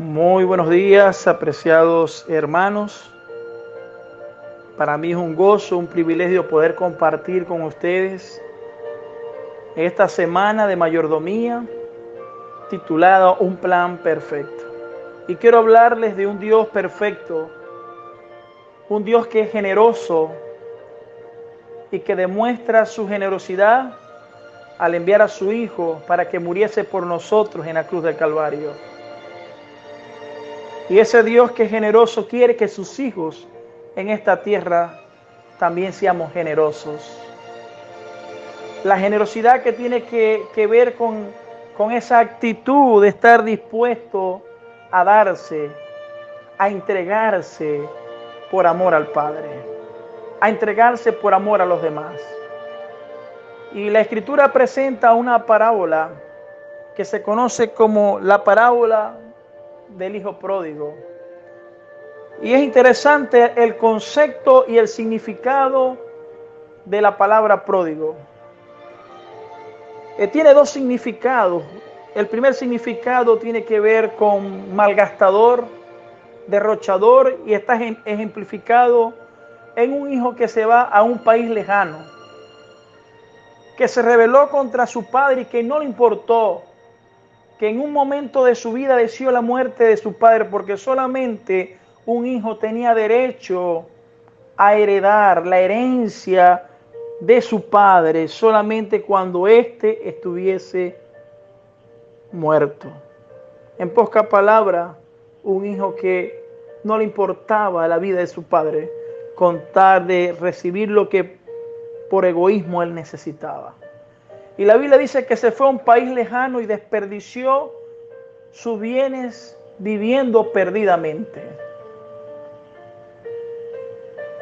Muy buenos días, apreciados hermanos. Para mí es un gozo, un privilegio poder compartir con ustedes esta semana de mayordomía titulada Un plan perfecto. Y quiero hablarles de un Dios perfecto, un Dios que es generoso y que demuestra su generosidad al enviar a su Hijo para que muriese por nosotros en la cruz del Calvario. Y ese Dios que es generoso quiere que sus hijos en esta tierra también seamos generosos. La generosidad que tiene que, ver con, con esa actitud de estar dispuesto a darse, a entregarse por amor al Padre, a entregarse por amor a los demás. Y la escritura presenta una parábola que se conoce como la parábola del hijo pródigo. Y es interesante el concepto y el significado de la palabra pródigo. Eh, tiene dos significados. El primer significado tiene que ver con malgastador, derrochador y está ejemplificado en un hijo que se va a un país lejano, que se rebeló contra su padre y que no le importó que en un momento de su vida deseó la muerte de su padre porque solamente un hijo tenía derecho a heredar la herencia de su padre solamente cuando éste estuviese muerto. En poca palabra, un hijo que no le importaba la vida de su padre, contar de recibir lo que por egoísmo él necesitaba. Y la Biblia dice que se fue a un país lejano y desperdició sus bienes viviendo perdidamente.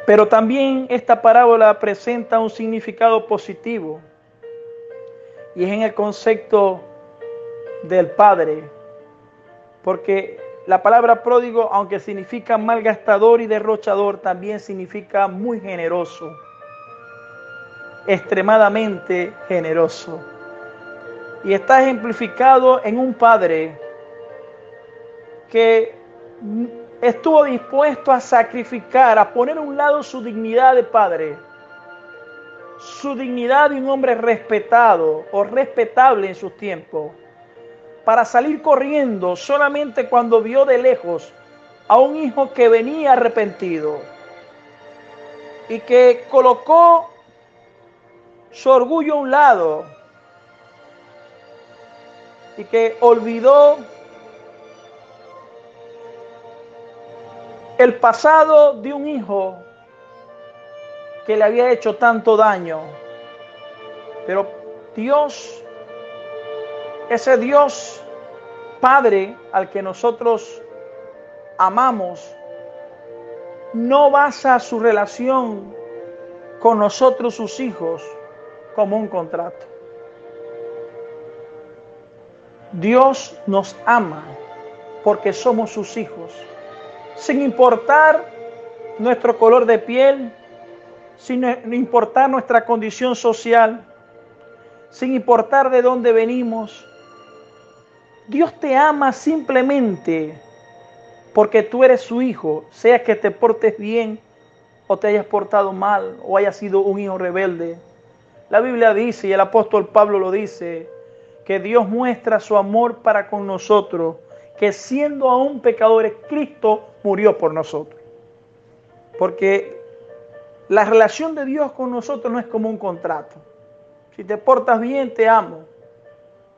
Pero también esta parábola presenta un significado positivo y es en el concepto del Padre, porque la palabra pródigo, aunque significa malgastador y derrochador, también significa muy generoso extremadamente generoso. Y está ejemplificado en un padre que estuvo dispuesto a sacrificar, a poner a un lado su dignidad de padre, su dignidad de un hombre respetado o respetable en sus tiempos, para salir corriendo solamente cuando vio de lejos a un hijo que venía arrepentido. Y que colocó su orgullo a un lado y que olvidó el pasado de un hijo que le había hecho tanto daño. Pero Dios, ese Dios Padre al que nosotros amamos, no basa su relación con nosotros sus hijos como un contrato. Dios nos ama porque somos sus hijos, sin importar nuestro color de piel, sin importar nuestra condición social, sin importar de dónde venimos. Dios te ama simplemente porque tú eres su hijo, sea que te portes bien o te hayas portado mal o hayas sido un hijo rebelde. La Biblia dice, y el apóstol Pablo lo dice, que Dios muestra su amor para con nosotros, que siendo aún pecadores, Cristo murió por nosotros. Porque la relación de Dios con nosotros no es como un contrato. Si te portas bien, te amo.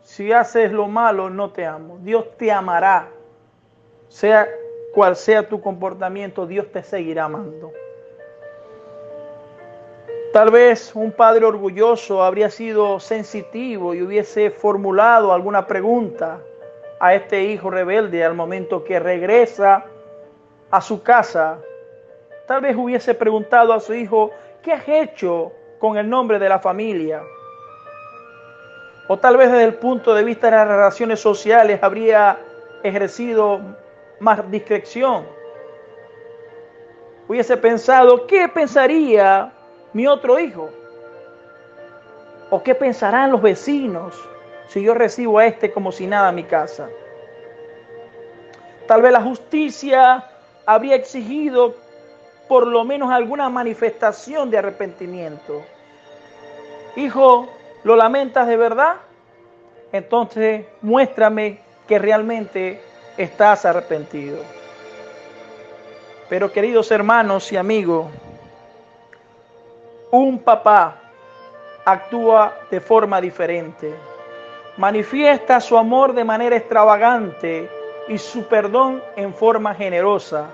Si haces lo malo, no te amo. Dios te amará. Sea cual sea tu comportamiento, Dios te seguirá amando. Tal vez un padre orgulloso habría sido sensitivo y hubiese formulado alguna pregunta a este hijo rebelde al momento que regresa a su casa. Tal vez hubiese preguntado a su hijo, ¿qué has hecho con el nombre de la familia? O tal vez desde el punto de vista de las relaciones sociales habría ejercido más discreción. Hubiese pensado, ¿qué pensaría mi otro hijo? ¿O qué pensarán los vecinos si yo recibo a este como si nada a mi casa? Tal vez la justicia habría exigido por lo menos alguna manifestación de arrepentimiento. Hijo, ¿lo lamentas de verdad? Entonces muéstrame que realmente estás arrepentido. Pero queridos hermanos y amigos, un papá actúa de forma diferente. Manifiesta su amor de manera extravagante y su perdón en forma generosa.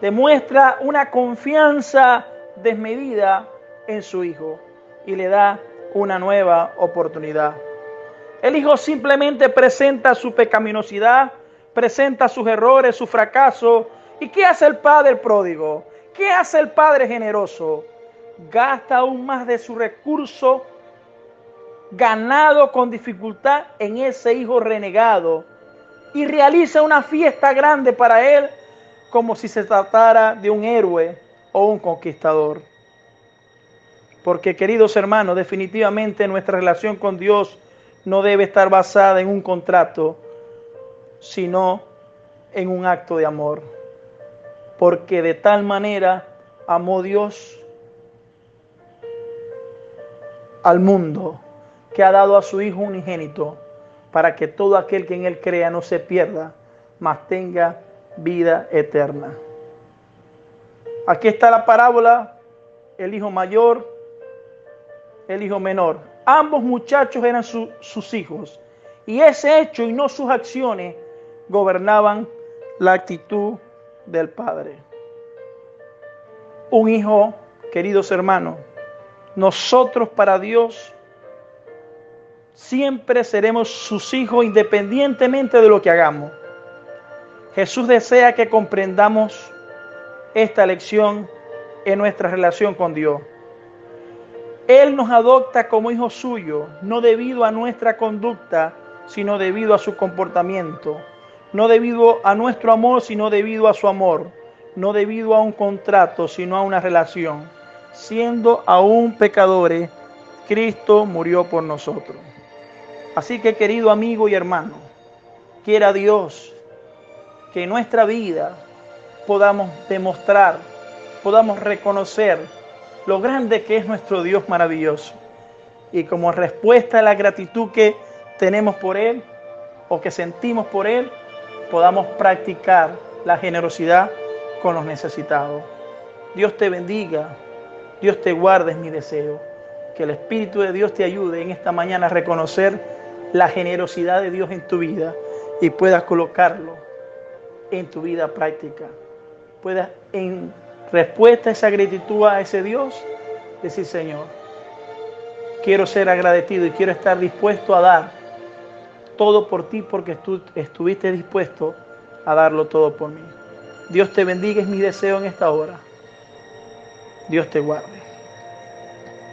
Demuestra una confianza desmedida en su hijo y le da una nueva oportunidad. El hijo simplemente presenta su pecaminosidad, presenta sus errores, su fracaso. ¿Y qué hace el padre pródigo? ¿Qué hace el padre generoso? Gasta aún más de su recurso ganado con dificultad en ese hijo renegado y realiza una fiesta grande para él como si se tratara de un héroe o un conquistador. Porque queridos hermanos, definitivamente nuestra relación con Dios no debe estar basada en un contrato, sino en un acto de amor. Porque de tal manera amó Dios al mundo que ha dado a su Hijo unigénito para que todo aquel que en Él crea no se pierda, mas tenga vida eterna. Aquí está la parábola, el hijo mayor, el hijo menor. Ambos muchachos eran sus hijos. Y ese hecho y no sus acciones gobernaban la actitud del padre. Un hijo, queridos hermanos, nosotros para Dios siempre seremos sus hijos independientemente de lo que hagamos. Jesús desea que comprendamos esta lección en nuestra relación con Dios. Él nos adopta como hijos suyos, no debido a nuestra conducta, sino debido a su comportamiento. No debido a nuestro amor, sino debido a su amor. No debido a un contrato, sino a una relación. Siendo aún pecadores, Cristo murió por nosotros. Así que querido amigo y hermano, quiera Dios que en nuestra vida podamos demostrar, podamos reconocer lo grande que es nuestro Dios maravilloso. Y como respuesta a la gratitud que tenemos por Él o que sentimos por Él, podamos practicar la generosidad con los necesitados. Dios te bendiga, Dios te guarde, es mi deseo. Que el Espíritu de Dios te ayude en esta mañana a reconocer la generosidad de Dios en tu vida y puedas colocarlo en tu vida práctica. Puedas en respuesta a esa gratitud a ese Dios, decir, Señor, quiero ser agradecido y quiero estar dispuesto a dar todo por ti porque tú estuviste dispuesto a darlo todo por mí. Dios te bendiga, es mi deseo en esta hora. Dios te guarde.